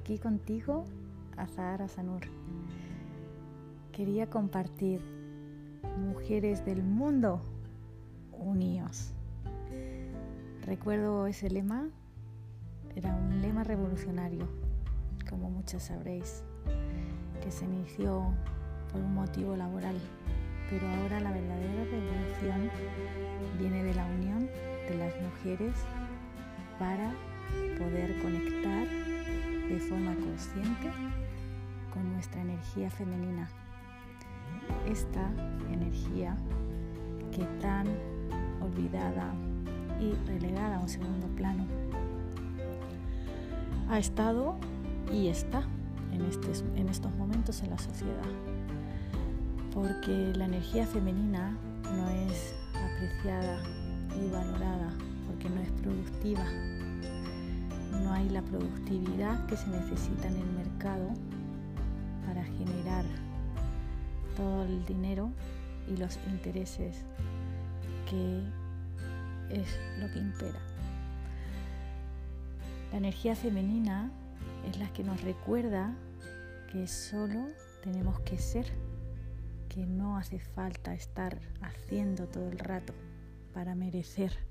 aquí contigo, Azahara Sanur. Quería compartir Mujeres del Mundo Unidos. Recuerdo ese lema, era un lema revolucionario, como muchos sabréis, que se inició por un motivo laboral, pero ahora la verdadera revolución viene de la unión de las mujeres para poder conectar de forma consciente con nuestra energía femenina. Esta energía que tan olvidada y relegada a un segundo plano ha estado y está en, en estos momentos en la sociedad. Porque la energía femenina no es apreciada y valorada porque no es productiva no hay la productividad que se necesita en el mercado para generar todo el dinero y los intereses que es lo que impera. La energía femenina es la que nos recuerda que solo tenemos que ser, que no hace falta estar haciendo todo el rato para merecer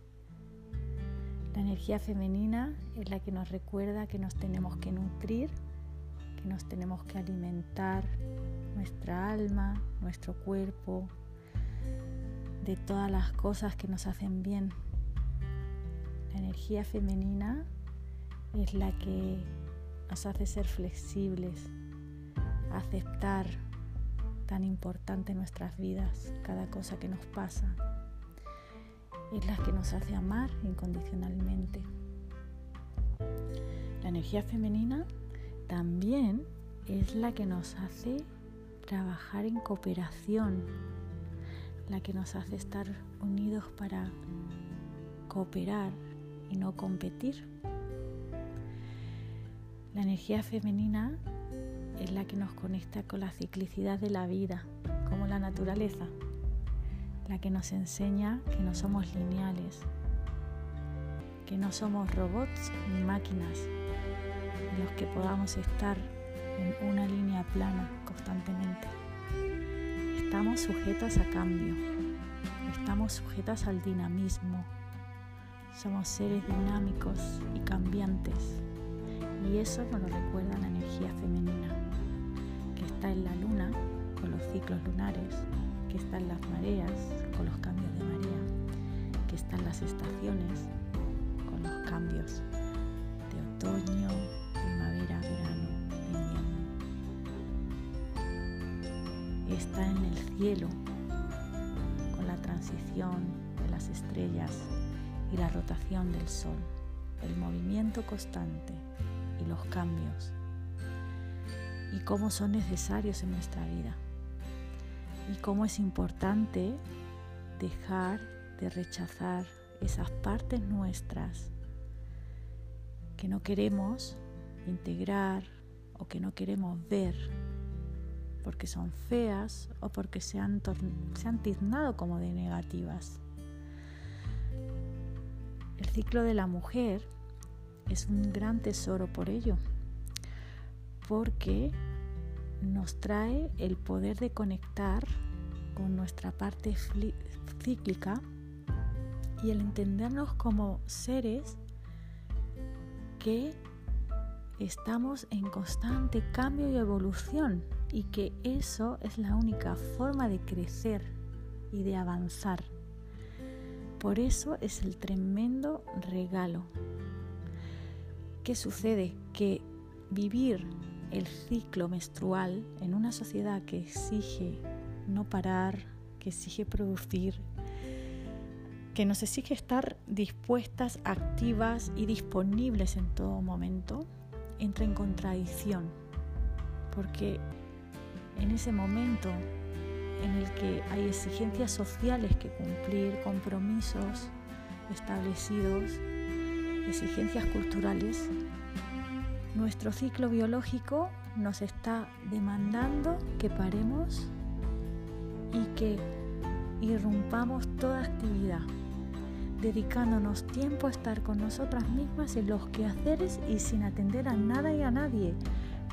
la energía femenina es la que nos recuerda que nos tenemos que nutrir, que nos tenemos que alimentar nuestra alma, nuestro cuerpo, de todas las cosas que nos hacen bien. La energía femenina es la que nos hace ser flexibles, aceptar tan importante nuestras vidas cada cosa que nos pasa, es la que nos hace amar incondicionalmente. La energía femenina también es la que nos hace trabajar en cooperación, la que nos hace estar unidos para cooperar y no competir. La energía femenina es la que nos conecta con la ciclicidad de la vida, como la naturaleza la que nos enseña que no somos lineales, que no somos robots ni máquinas, los que podamos estar en una línea plana constantemente. Estamos sujetas a cambio, estamos sujetas al dinamismo, somos seres dinámicos y cambiantes, y eso nos lo recuerda la energía femenina, que está en la luna con los ciclos lunares, que están las mareas con los cambios de marea, que están las estaciones con los cambios de otoño, primavera, verano, invierno. Está en el cielo con la transición de las estrellas y la rotación del sol, el movimiento constante y los cambios y cómo son necesarios en nuestra vida cómo es importante dejar de rechazar esas partes nuestras que no queremos integrar o que no queremos ver porque son feas o porque se han, se han tiznado como de negativas. El ciclo de la mujer es un gran tesoro por ello, porque nos trae el poder de conectar con nuestra parte cíclica y el entendernos como seres que estamos en constante cambio y evolución y que eso es la única forma de crecer y de avanzar. Por eso es el tremendo regalo. ¿Qué sucede? Que vivir el ciclo menstrual en una sociedad que exige no parar, que exige producir, que nos exige estar dispuestas, activas y disponibles en todo momento, entra en contradicción, porque en ese momento en el que hay exigencias sociales que cumplir, compromisos establecidos, exigencias culturales, nuestro ciclo biológico nos está demandando que paremos y que irrumpamos toda actividad, dedicándonos tiempo a estar con nosotras mismas en los quehaceres y sin atender a nada y a nadie,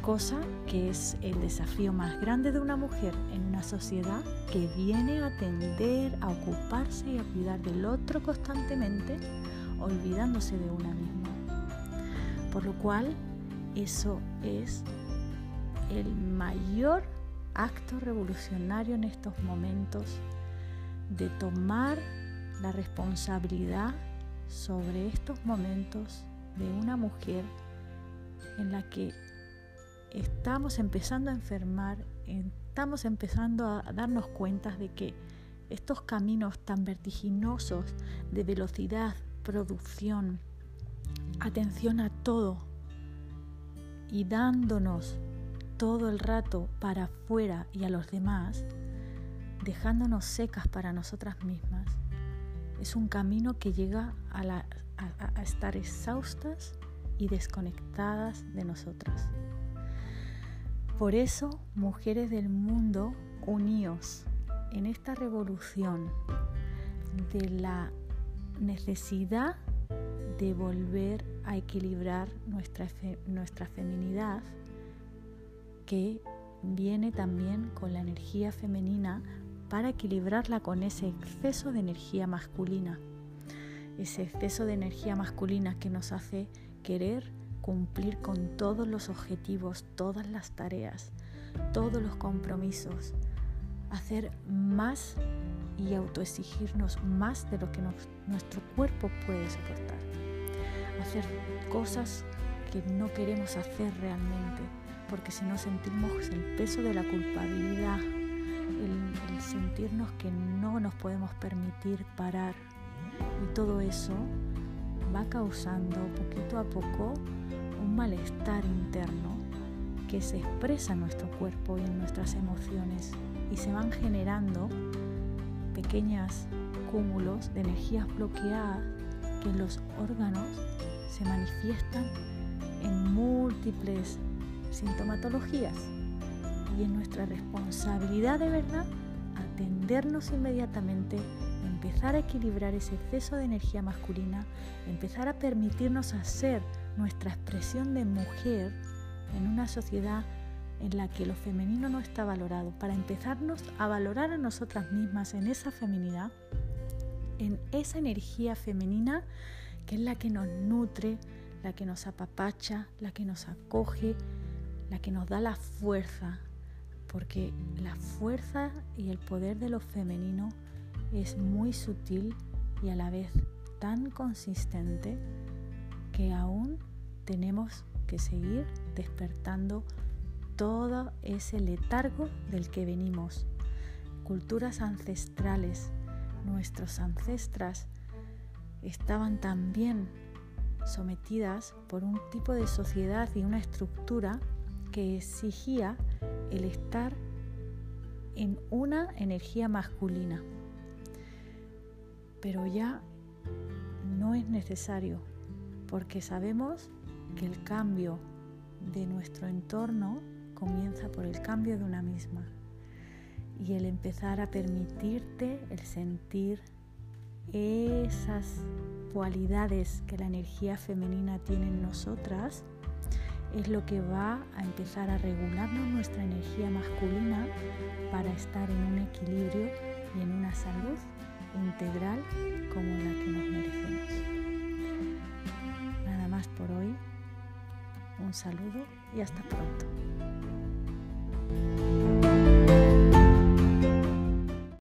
cosa que es el desafío más grande de una mujer en una sociedad que viene a atender, a ocuparse y a cuidar del otro constantemente, olvidándose de una misma. Por lo cual, eso es el mayor acto revolucionario en estos momentos de tomar la responsabilidad sobre estos momentos de una mujer en la que estamos empezando a enfermar, estamos empezando a darnos cuenta de que estos caminos tan vertiginosos de velocidad, producción, atención a todo y dándonos todo el rato para afuera y a los demás, dejándonos secas para nosotras mismas, es un camino que llega a, estar exhaustas y desconectadas de nosotras. Por eso, mujeres del mundo, uníos en esta revolución de la necesidad de volver a equilibrar nuestra, nuestra feminidad, que viene también con la energía femenina para equilibrarla con ese exceso de energía masculina. Ese exceso de energía masculina que nos hace querer cumplir con todos los objetivos, todas las tareas, todos los compromisos, hacer más y autoexigirnos más de lo que nuestro cuerpo puede soportar, hacer cosas que no queremos hacer realmente, porque si no sentimos el peso de la culpabilidad, el, sentirnos que no nos podemos permitir parar. Y todo eso va causando poquito a poco un malestar interno que se expresa en nuestro cuerpo y en nuestras emociones y se van generando pequeños cúmulos de energías bloqueadas que los órganos se manifiestan en múltiples sintomatologías. Y en nuestra responsabilidad de verdad atendernos inmediatamente, empezar a equilibrar ese exceso de energía masculina, empezar a permitirnos hacer nuestra expresión de mujer en una sociedad en la que lo femenino no está valorado, para empezarnos a valorar a nosotras mismas en esa feminidad, en esa energía femenina que es la que nos nutre, la que nos apapacha, la que nos acoge, la que nos da la fuerza, porque la fuerza y el poder de lo femenino es muy sutil y a la vez tan consistente que aún tenemos que seguir despertando todo ese letargo del que venimos. Culturas ancestrales, nuestros ancestras estaban también sometidas por un tipo de sociedad y una estructura que exigía el estar en una energía masculina. Pero ya no es necesario porque sabemos que el cambio de nuestro entorno comienza por el cambio de una misma y el empezar a permitirte el sentir esas cualidades que la energía femenina tiene en nosotras es lo que va a empezar a regularnos nuestra energía masculina para estar en un equilibrio y en una salud integral como la que nos merecemos. Nada más por hoy. Un saludo y hasta pronto.